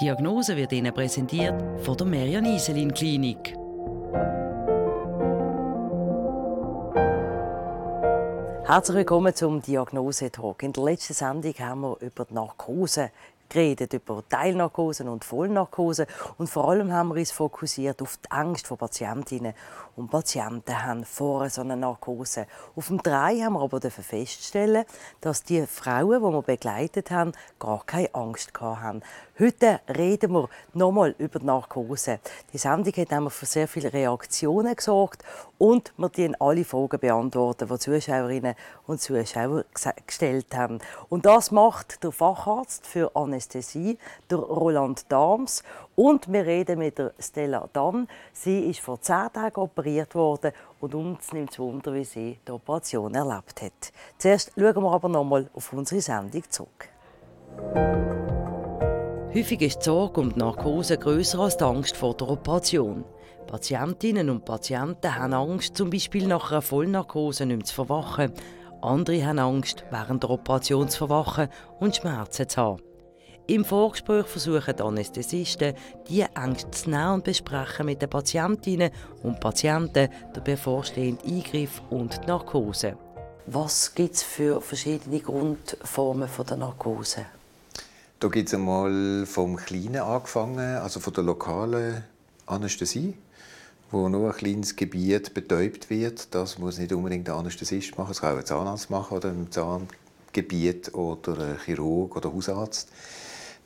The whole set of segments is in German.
Die Diagnose wird Ihnen präsentiert von der Merian Iselin Klinik. Herzlich willkommen zum Diagnosetalk. In der letzten Sendung haben wir über die Narkose geredet über Teilnarkose und Vollnarkose und vor allem haben wir uns fokussiert auf die Angst von Patientinnen und Patienten haben vor so einer Narkose. Auf dem 3 haben wir aber feststellen, dass die Frauen, die wir begleitet haben, gar keine Angst haben. Heute reden wir nochmal über die Narkose. Die Sendung hat für sehr viele Reaktionen gesorgt und wir beantworten alle Fragen beantworten, die Zuschauerinnen und Zuschauer gestellt haben. Und das macht der Facharzt für Anästhesie, der Roland Dahms. Und wir reden mit der Stella Dann. Sie ist vor zehn Tagen operiert worden und uns nimmt es Wunder, wie sie die Operation erlebt hat. Zuerst schauen wir aber nochmal auf unsere Sendung zurück. Häufig ist die Sorge um die Narkose grösser als die Angst vor der Operation. Patientinnen und Patienten haben Angst, zum Beispiel nach einer Vollnarkose nicht mehr zu verwachen. Andere haben Angst, während der Operation zu verwachen und Schmerzen zu haben. Im Vorgespräch versuchen die Anästhesisten, diese Ängste zu nehmen und besprechen mit den Patientinnen und Patienten den bevorstehenden Eingriff und die Narkose. Was gibt es für verschiedene Grundformen der Narkose? Da gibt es einmal vom Kleinen angefangen, also von der lokalen Anästhesie, wo nur ein kleines Gebiet betäubt wird. Das muss nicht unbedingt der Anästhesist machen, das kann auch ein Zahnarzt machen oder im Zahngebiet oder ein Chirurg oder Hausarzt.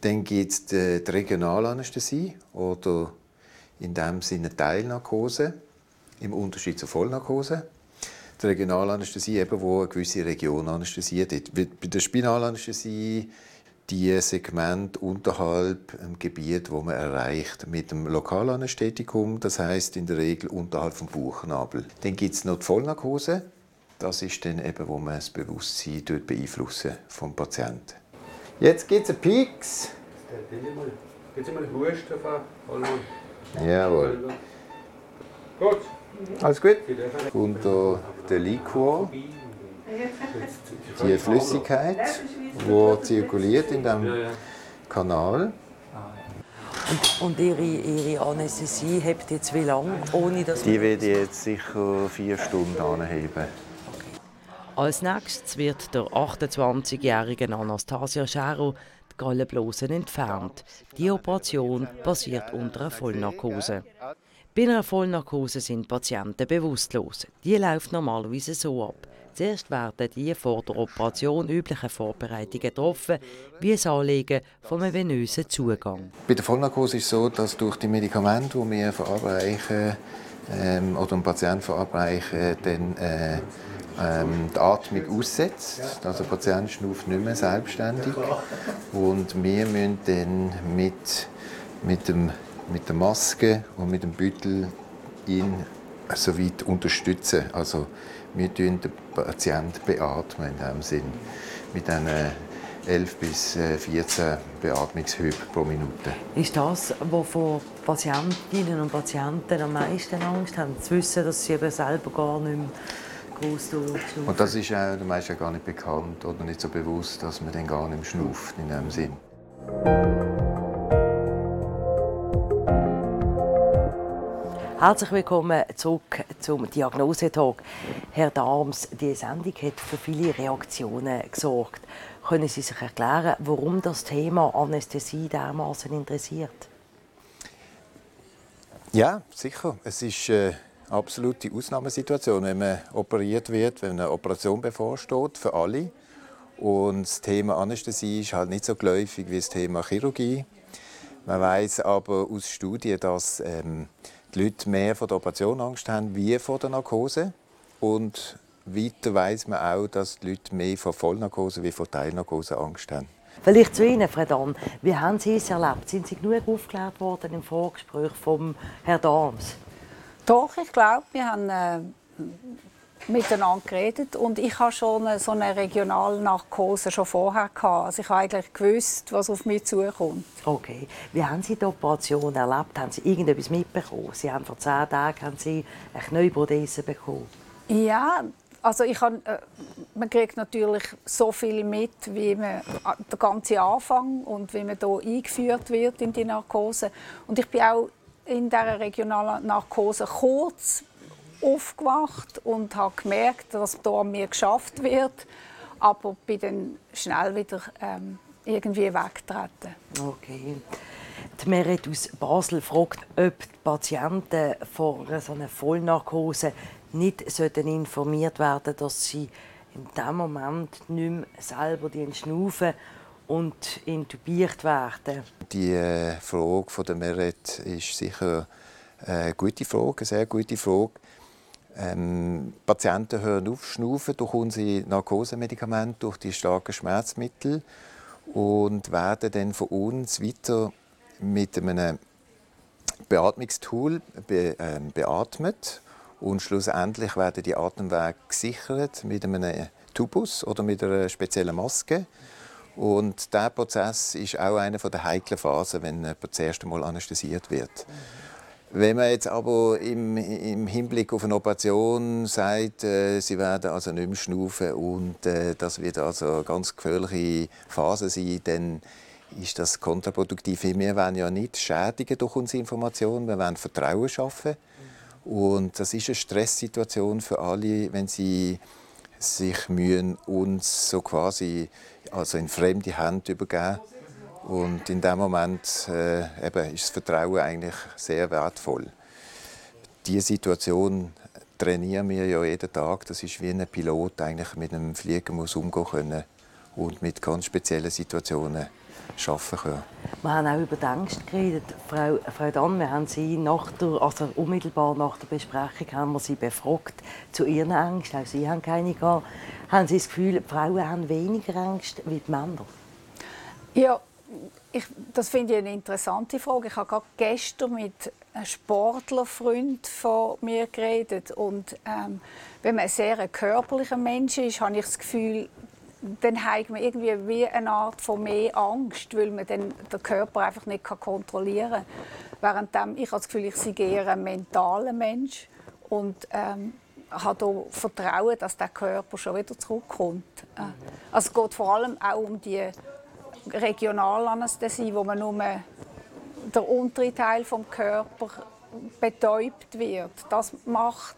Dann gibt es die, die Regionalanästhesie oder in dem Sinne Teilnarkose im Unterschied zur Vollnarkose. Die Regionalanästhesie, eben, wo eine gewisse Region anästhesiert wird. Bei der Spinalanästhesie die Segment unterhalb dem Gebiet, wo man erreicht mit dem Lokalanästhetikum, das heißt in der Regel unterhalb vom Bauchnabel. Dann gibt es noch die Vollnarkose. Das ist dann eben, wo man das Bewusstsein dort beeinflussen vom Patienten. Jetzt gibt es einen Peaks. Jetzt mal Husten Jawohl. Gut. Alles gut? Unter der Liquor die Flüssigkeit, die zirkuliert in dem Kanal. Und, und ihre, ihre Anästhesie hebt jetzt wie lange, ohne dass Die wird jetzt sicher vier Stunden anheben. Als nächstes wird der 28-jährige Anastasia Schero die Gallenblosen entfernt. Die Operation basiert unter einer Vollnarkose. Bei einer Vollnarkose sind Patienten bewusstlos. Die läuft normalerweise so ab. Zuerst werden die vor der Operation üblichen Vorbereitungen getroffen, wie das Anlegen von einem venösen Zugang. Bei der Vollnarkose ist es so, dass durch die Medikamente, die wir verabreichen ähm, oder dem Patienten verabreichen, dann, äh, ähm, die Atmung aussetzt. Also der Patient schnauft nicht mehr selbstständig. Und wir müssen dann mit, mit, dem, mit der Maske und mit dem Beutel ihn so weit unterstützen. Also wir beatmen den Patienten beatmen in diesem Sinn. Mit diesen 11 bis 14 äh, Beatmungshüben pro Minute. Ist das, wovor Patientinnen und Patienten am meisten Angst haben? Zu wissen, dass sie eben selber gar nicht mehr groß? Und das ist auch den meisten gar nicht bekannt oder nicht so bewusst, dass man dann gar nicht mehr schnauft in diesem Sinn. Herzlich willkommen zurück zum Diagnosetalk. Herr Darms, die Sendung hat für viele Reaktionen gesorgt. Können Sie sich erklären, warum das Thema Anästhesie dermaßen interessiert? Ja, sicher. Es ist eine absolute Ausnahmesituation, wenn man operiert wird, wenn eine Operation bevorsteht für alle. Und das Thema Anästhesie ist halt nicht so geläufig wie das Thema Chirurgie. Man weiß aber aus Studien, dass ähm, die Leute mehr vor der Operation Angst haben wie vor der Narkose. Und weiter weiß man auch, dass die Leute mehr vor Vollnarkose wie vor Teilnarkose Angst haben. Vielleicht zu Ihnen, Frau Dahn. Wie haben Sie es erlebt? Sind Sie genug aufgeklärt worden im Vorgespräch vom Herrn Dahms? Doch, ich glaube, wir haben äh, miteinander geredet und ich habe schon so eine regionale Narkose schon vorher gehabt. Also ich habe eigentlich gewusst, was auf mich zukommt. Okay. Wie haben Sie die Operation erlebt? Haben Sie irgendetwas mitbekommen? Sie haben vor zehn Tagen haben Sie eine Knöllprothese bekommen. Ja, also ich kann, äh, man kriegt natürlich so viel mit, wie man der ganze Anfang und wie man hier eingeführt wird in die Narkose. Und ich bin auch in dieser regionalen Narkose kurz aufgewacht und habe gemerkt, dass hier an mir geschafft wird, aber bin dann schnell wieder ähm, irgendwie weggetreten. Okay. Die Meret aus Basel fragt, ob die Patienten vor so einer Vollnarkose nicht informiert werden dass sie in dem Moment nicht mehr selber schnaufen und intubiert werden. Die äh, Frage von der Meret ist sicher eine gute Frage, eine sehr gute Frage. Ähm, Patienten hören auf schnaufen durch unsere Narkosemedikamente, durch die starken Schmerzmittel und werden dann von uns weiter mit einem Beatmungstool be, äh, beatmet und schlussendlich werden die Atemwege gesichert mit einem Tubus oder mit einer speziellen Maske. Und dieser Prozess ist auch eine der heiklen Phasen, wenn jemand das erste Mal anästhesiert wird. Wenn man jetzt aber im, im, Hinblick auf eine Operation sagt, äh, sie werden also nicht mehr schnaufen und äh, das wird also eine ganz gefährliche Phase sein, dann ist das kontraproduktiv. Wir wollen ja nicht schädigen durch unsere Informationen, wir wollen Vertrauen schaffen. Und das ist eine Stresssituation für alle, wenn sie sich mühen, uns so quasi also in fremde Hände übergeben. Und in dem Moment äh, eben ist das Vertrauen eigentlich sehr wertvoll. Diese Situation trainieren wir ja jeden Tag. Das ist wie ein Pilot eigentlich mit einem Flieger muss umgehen können und mit ganz speziellen Situationen arbeiten können. Wir haben auch über die Ängste geredet. Frau, Frau Dann, wir haben Sie nach der, also unmittelbar nach der Besprechung haben wir Sie befragt zu Ihren Ängsten. Auch Sie haben keine gehabt. Haben Sie das Gefühl, die Frauen haben weniger Ängste wie die Männer? Ja, ich, das finde ich eine interessante Frage. Ich habe gerade gestern mit einem Sportlerfreund von mir geredet und ähm, wenn man ein sehr körperlicher Mensch ist, habe ich das Gefühl, dann hat man irgendwie wie eine Art von mehr Angst, weil man den Körper einfach nicht kontrollieren kann. Während ich habe das Gefühl, ich sei eher ein mentaler Mensch und ähm, habe Vertrauen, dass der Körper schon wieder zurückkommt. Äh, also es geht vor allem auch um die Regionalanästhesie, wo man nur der untere Teil vom Körper betäubt wird. Das macht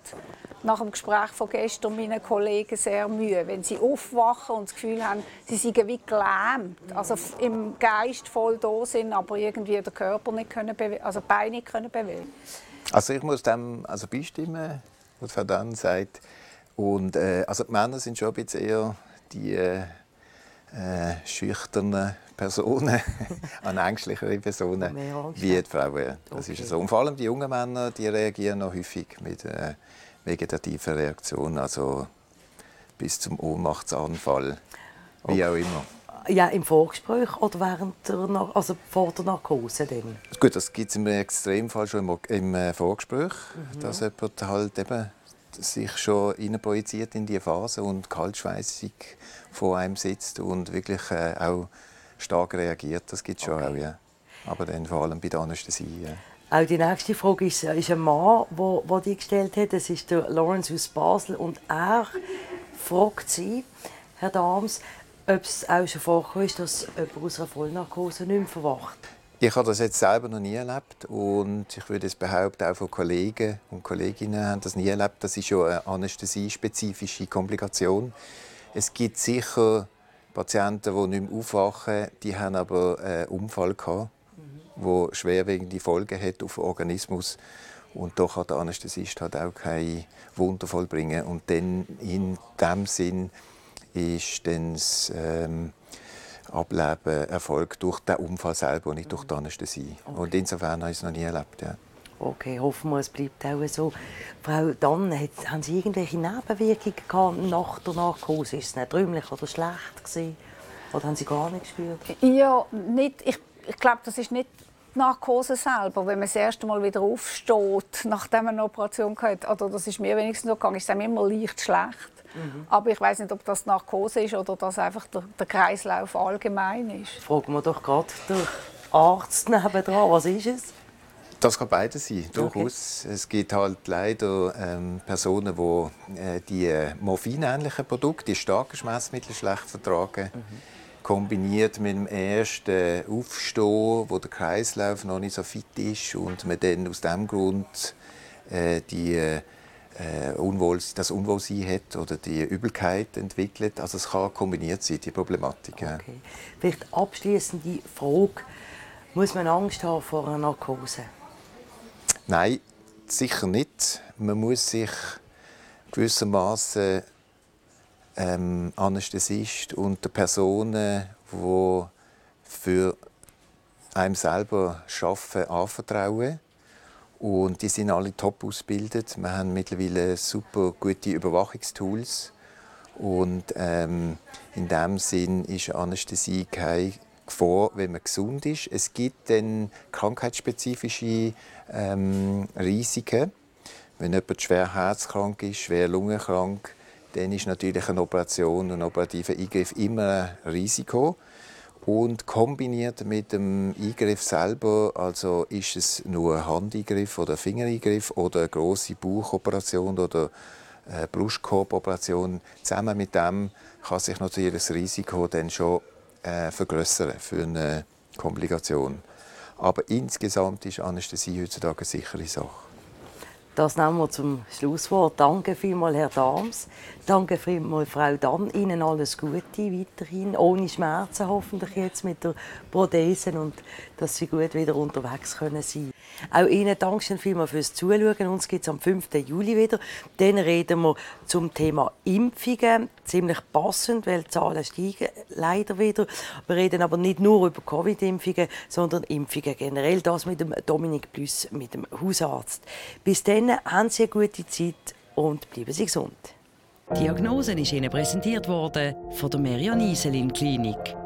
nach dem Gespräch von gestern meinen Kollegen sehr Mühe, wenn sie aufwachen und das Gefühl haben, sie seien wie gelähmt, also im Geist voll da sind, aber irgendwie den Körper nicht können also Beine nicht können bewegen. Also ich muss dem also beistimmen, was Frau Dann sagt. Und äh, also die Männer sind schon ein bisschen eher die äh, schüchternen Personen, an ängstlichere Personen wie die Frauen. Das okay. ist so. Und vor allem die jungen Männer, die reagieren noch häufig mit äh, vegetativen Reaktionen, also bis zum Ohnmachtsanfall, wie okay. auch immer. Ja, im Vorgespräch oder während der, also vor der Narkose? Dann? Gut, das gibt es im Extremfall schon im, im äh, Vorgespräch, mhm. dass jemand halt eben sich schon projiziert in die Phase und kaltschweißig vor einem sitzt und wirklich äh, auch stark reagiert. Das gibt es schon okay. auch, ja. Aber dann vor allem bei der Anästhesie. Ja. Auch die nächste Frage ist, ist ein Mann, der, der die gestellt hat. Das ist der Lawrence aus Basel. Und er fragt Sie, Herr Dahms, ob es auch schon vorgekommen ist, dass jemand aus einer Vollnarkose nicht mehr verwacht. Ich habe das jetzt selber noch nie erlebt und ich würde es behaupten, auch von Kollegen und Kolleginnen haben das nie erlebt. Das ist schon eine anästhesiespezifische Komplikation. Es gibt sicher Patienten, die nicht mehr aufwachen, die haben aber einen Unfall gehabt, mhm. der schwerwiegende Folgen hat auf den Organismus. Und da kann der Anästhesist halt auch kein Wunder vollbringen. Und dann in dem Sinn ist dann das ähm, Ableben erfolgt durch den Unfall selber und nicht durch die Anästhesie. Okay. Und insofern habe ich es noch nie erlebt. Ja. Okay, hoffen wir, es bleibt auch so. Frau Dann, haben Sie irgendwelche Nebenwirkungen gehabt nach der Narkose? Ist es nicht rühmlich oder schlecht gewesen? Oder haben Sie gar nicht gespürt? Ja, nicht. Ich, ich glaube, das ist nicht die Narkose selber. Wenn man das erste Mal wieder aufsteht, nachdem man eine Operation hat, oder das ist mir wenigstens so gegangen, ist es einem immer leicht schlecht. Mhm. Aber ich weiß nicht, ob das Narkose ist oder das einfach der, der Kreislauf allgemein ist. Fragen wir doch gerade den Arzt nebenan, was ist es? Das kann beides sein, durchaus. Okay. Es gibt halt leider ähm, Personen, die äh, die morphinähnlichen Produkte, die starken Schmerzmittel schlecht vertragen. Mhm. Kombiniert mit dem ersten Aufstehen, wo der Kreislauf noch nicht so fit ist und man dann aus diesem Grund äh, die, äh, Unwohl, das Unwohlsein hat oder die Übelkeit entwickelt. Also es kann kombiniert sein, die Problematik. Okay. Vielleicht abschließende Frage. Muss man Angst haben vor einer Narkose? Nein, sicher nicht. Man muss sich gewissermaßen ähm, Anästhesist und der Personen, die für einem selber arbeiten, anvertrauen. Und die sind alle top ausgebildet. Wir haben mittlerweile super gute Überwachungstools. Und ähm, in dem Sinn ist Anästhesie keine vor, wenn man gesund ist. Es gibt dann krankheitsspezifische ähm, Risiken. Wenn jemand schwer herzkrank ist, schwer lungenkrank, dann ist natürlich eine Operation, ein operativer Eingriff immer ein Risiko. Und kombiniert mit dem Eingriff selber, also ist es nur ein Handeingriff oder ein Fingereingriff oder eine große Bauchoperation oder eine Brustkorboperation, zusammen mit dem kann sich natürlich das Risiko dann schon äh, vergrößern für eine Komplikation. Aber insgesamt ist Anästhesie heutzutage eine sichere Sache. Das nehmen wir zum Schlusswort. Danke vielmals, Herr Dams. Danke vielmals, Frau Dann. Ihnen alles Gute weiterhin, ohne Schmerzen hoffentlich jetzt mit der Prothese und dass Sie gut wieder unterwegs können sein Auch Ihnen danke vielmals fürs Zuschauen. Uns gibt es am 5. Juli wieder. Dann reden wir zum Thema Impfungen. Ziemlich passend, weil die Zahlen steigen leider wieder. Wir reden aber nicht nur über Covid-Impfungen, sondern Impfungen generell. Das mit dem Dominik Plus, mit dem Hausarzt. Bis dann haben Sie eine gute Zeit und bleiben Sie gesund. Die Diagnose ist Ihnen präsentiert worden von der Merian Iselin Klinik.